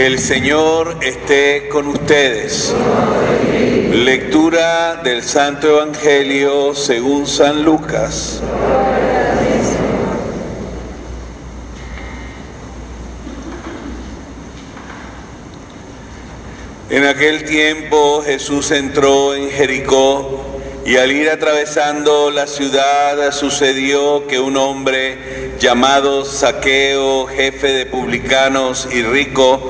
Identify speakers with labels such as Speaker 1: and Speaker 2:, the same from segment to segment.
Speaker 1: El Señor esté con ustedes. Lectura del Santo Evangelio según San Lucas. En aquel tiempo Jesús entró en Jericó y al ir atravesando la ciudad sucedió que un hombre llamado Saqueo, jefe de publicanos y rico,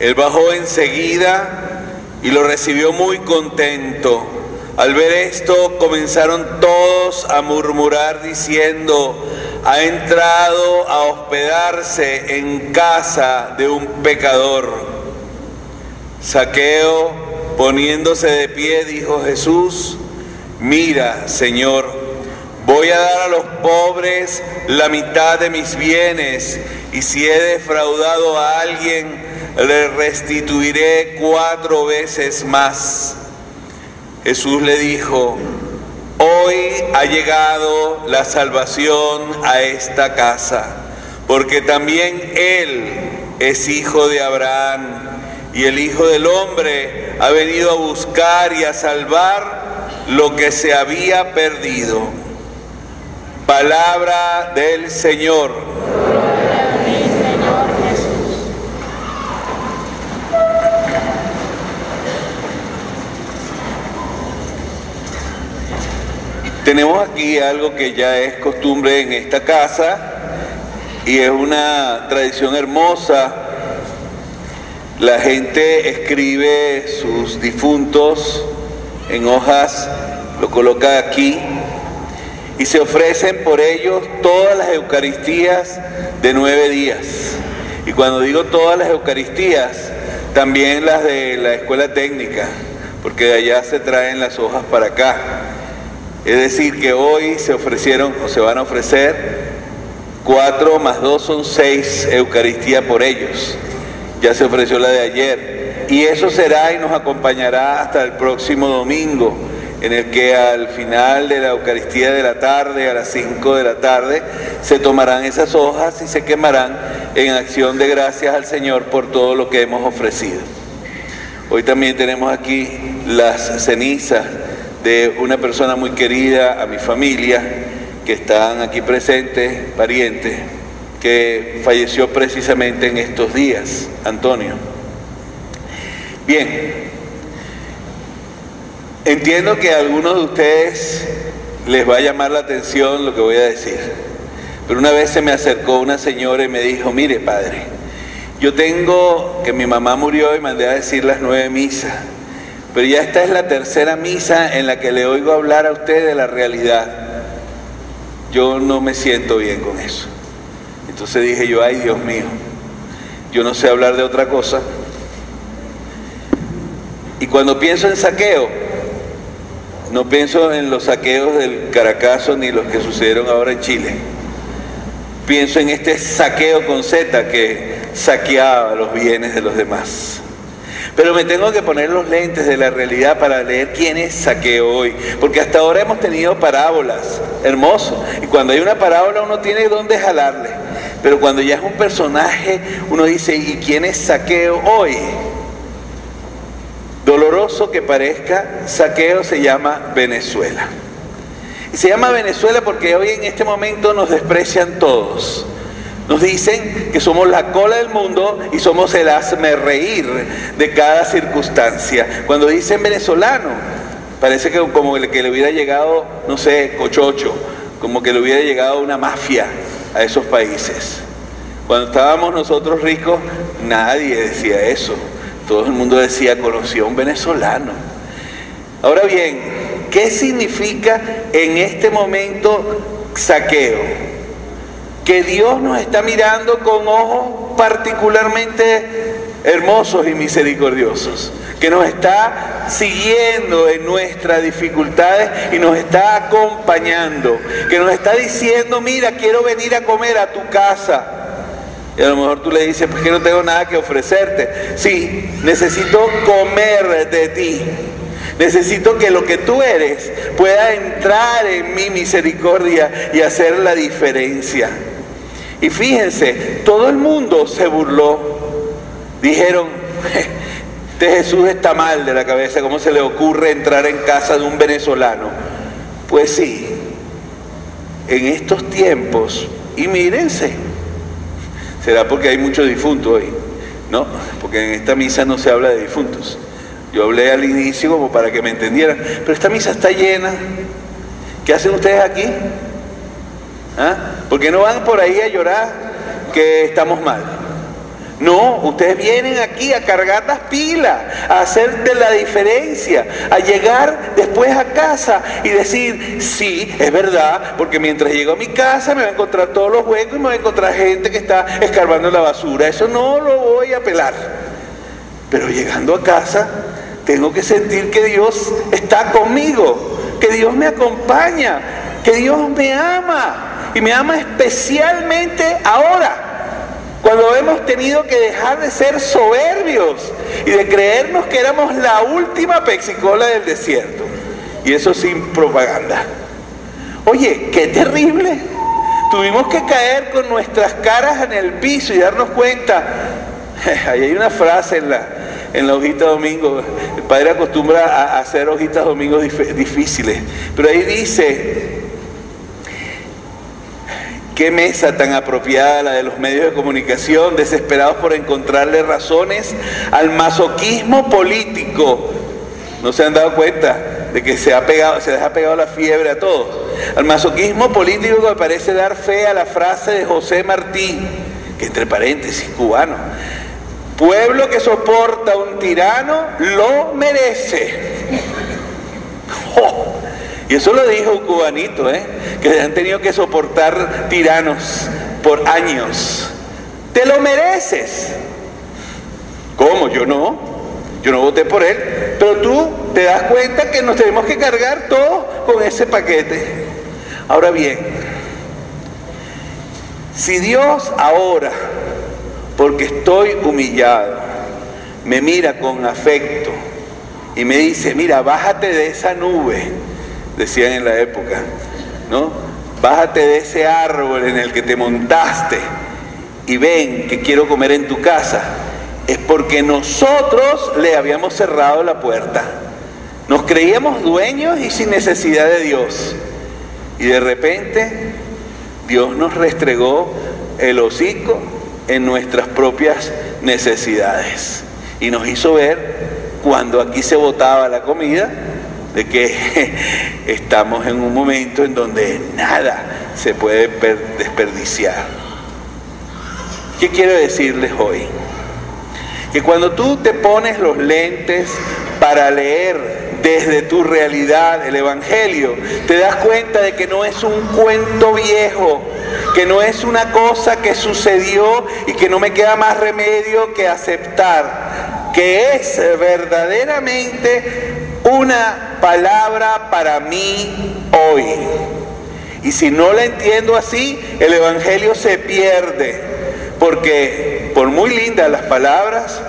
Speaker 1: Él bajó enseguida y lo recibió muy contento. Al ver esto comenzaron todos a murmurar diciendo, ha entrado a hospedarse en casa de un pecador. Saqueo, poniéndose de pie, dijo Jesús, mira, Señor, voy a dar a los pobres la mitad de mis bienes y si he defraudado a alguien, le restituiré cuatro veces más. Jesús le dijo, hoy ha llegado la salvación a esta casa, porque también Él es hijo de Abraham y el Hijo del Hombre ha venido a buscar y a salvar lo que se había perdido. Palabra del Señor. Aquí algo que ya es costumbre en esta casa y es una tradición hermosa. La gente escribe sus difuntos en hojas, lo coloca aquí y se ofrecen por ellos todas las Eucaristías de nueve días. Y cuando digo todas las Eucaristías, también las de la escuela técnica, porque de allá se traen las hojas para acá. Es decir, que hoy se ofrecieron o se van a ofrecer cuatro más dos son seis Eucaristías por ellos. Ya se ofreció la de ayer. Y eso será y nos acompañará hasta el próximo domingo, en el que al final de la Eucaristía de la tarde, a las 5 de la tarde, se tomarán esas hojas y se quemarán en acción de gracias al Señor por todo lo que hemos ofrecido. Hoy también tenemos aquí las cenizas de una persona muy querida a mi familia, que están aquí presentes, parientes, que falleció precisamente en estos días, Antonio. Bien, entiendo que a algunos de ustedes les va a llamar la atención lo que voy a decir, pero una vez se me acercó una señora y me dijo, mire padre, yo tengo que mi mamá murió y mandé a decir las nueve misas, pero ya esta es la tercera misa en la que le oigo hablar a usted de la realidad. Yo no me siento bien con eso. Entonces dije yo, ay Dios mío, yo no sé hablar de otra cosa. Y cuando pienso en saqueo, no pienso en los saqueos del Caracazo ni los que sucedieron ahora en Chile. Pienso en este saqueo con Z que saqueaba los bienes de los demás. Pero me tengo que poner los lentes de la realidad para leer quién es Saqueo hoy. Porque hasta ahora hemos tenido parábolas, hermoso. Y cuando hay una parábola uno tiene dónde jalarle. Pero cuando ya es un personaje, uno dice, ¿y quién es Saqueo hoy? Doloroso que parezca, Saqueo se llama Venezuela. Y se llama Venezuela porque hoy en este momento nos desprecian todos. Nos dicen que somos la cola del mundo y somos el hazme reír de cada circunstancia. Cuando dicen venezolano, parece que como que le hubiera llegado, no sé, cochocho, como que le hubiera llegado una mafia a esos países. Cuando estábamos nosotros ricos, nadie decía eso. Todo el mundo decía, conoció a un venezolano. Ahora bien, ¿qué significa en este momento saqueo? Que Dios nos está mirando con ojos particularmente hermosos y misericordiosos, que nos está siguiendo en nuestras dificultades y nos está acompañando, que nos está diciendo, mira, quiero venir a comer a tu casa. Y a lo mejor tú le dices, pues que no tengo nada que ofrecerte. Sí, necesito comer de ti. Necesito que lo que tú eres pueda entrar en mi misericordia y hacer la diferencia. Y fíjense, todo el mundo se burló. Dijeron, este Jesús está mal de la cabeza, ¿cómo se le ocurre entrar en casa de un venezolano? Pues sí, en estos tiempos, y mírense, será porque hay muchos difuntos hoy, ¿no? Porque en esta misa no se habla de difuntos. Yo hablé al inicio como para que me entendieran, pero esta misa está llena. ¿Qué hacen ustedes aquí? ¿Ah? Porque no van por ahí a llorar que estamos mal. No, ustedes vienen aquí a cargar las pilas, a hacerte la diferencia, a llegar después a casa y decir, sí, es verdad, porque mientras llego a mi casa me voy a encontrar todos los huecos y me voy a encontrar gente que está escarbando la basura. Eso no lo voy a pelar. Pero llegando a casa, tengo que sentir que Dios está conmigo, que Dios me acompaña, que Dios me ama y me ama especialmente ahora, cuando hemos tenido que dejar de ser soberbios y de creernos que éramos la última pexicola del desierto. Y eso sin propaganda. Oye, qué terrible. Tuvimos que caer con nuestras caras en el piso y darnos cuenta. Ahí hay una frase en la, en la hojita domingo. El padre acostumbra a hacer hojitas domingos difíciles. Pero ahí dice, Qué mesa tan apropiada la de los medios de comunicación, desesperados por encontrarle razones al masoquismo político. ¿No se han dado cuenta de que se, ha pegado, se les ha pegado la fiebre a todos? Al masoquismo político que parece dar fe a la frase de José Martí, que entre paréntesis cubano, pueblo que soporta un tirano lo merece. ¡Oh! Y eso lo dijo un cubanito, ¿eh? que han tenido que soportar tiranos por años. Te lo mereces. ¿Cómo? Yo no. Yo no voté por él. Pero tú te das cuenta que nos tenemos que cargar todo con ese paquete. Ahora bien, si Dios ahora, porque estoy humillado, me mira con afecto y me dice, mira, bájate de esa nube decían en la época, ¿no? Bájate de ese árbol en el que te montaste y ven que quiero comer en tu casa. Es porque nosotros le habíamos cerrado la puerta. Nos creíamos dueños y sin necesidad de Dios. Y de repente Dios nos restregó el hocico en nuestras propias necesidades. Y nos hizo ver cuando aquí se botaba la comida de que estamos en un momento en donde nada se puede desperdiciar. ¿Qué quiero decirles hoy? Que cuando tú te pones los lentes para leer desde tu realidad el Evangelio, te das cuenta de que no es un cuento viejo, que no es una cosa que sucedió y que no me queda más remedio que aceptar, que es verdaderamente una palabra para mí hoy. Y si no la entiendo así, el Evangelio se pierde, porque por muy lindas las palabras,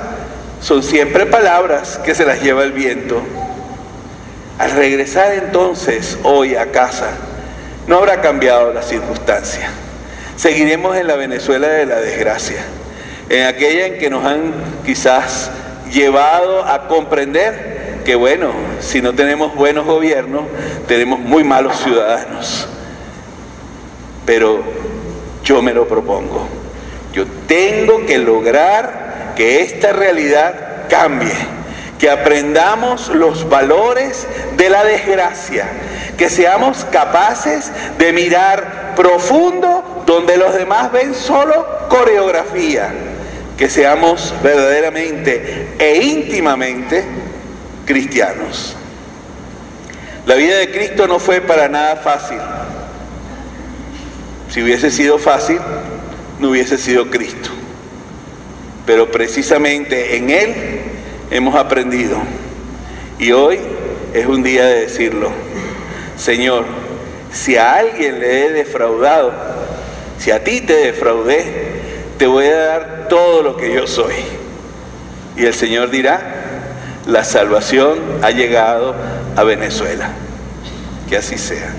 Speaker 1: son siempre palabras que se las lleva el viento. Al regresar entonces hoy a casa, no habrá cambiado la circunstancia. Seguiremos en la Venezuela de la desgracia, en aquella en que nos han quizás llevado a comprender Porque bueno, si no tenemos buenos gobiernos, tenemos muy malos ciudadanos. Pero yo me lo propongo. Yo tengo que lograr que esta realidad cambie, que aprendamos los valores de la desgracia, que seamos capaces de mirar profundo donde los demás ven solo coreografía, que seamos verdaderamente e íntimamente cristianos. La vida de Cristo no fue para nada fácil. Si hubiese sido fácil, no hubiese sido Cristo. Pero precisamente en Él hemos aprendido. Y hoy es un día de decirlo. Señor, si a alguien le he defraudado, si a ti te defraudé, te voy a dar todo lo que yo soy. Y el Señor dirá, la salvación ha llegado a Venezuela. Que así sea.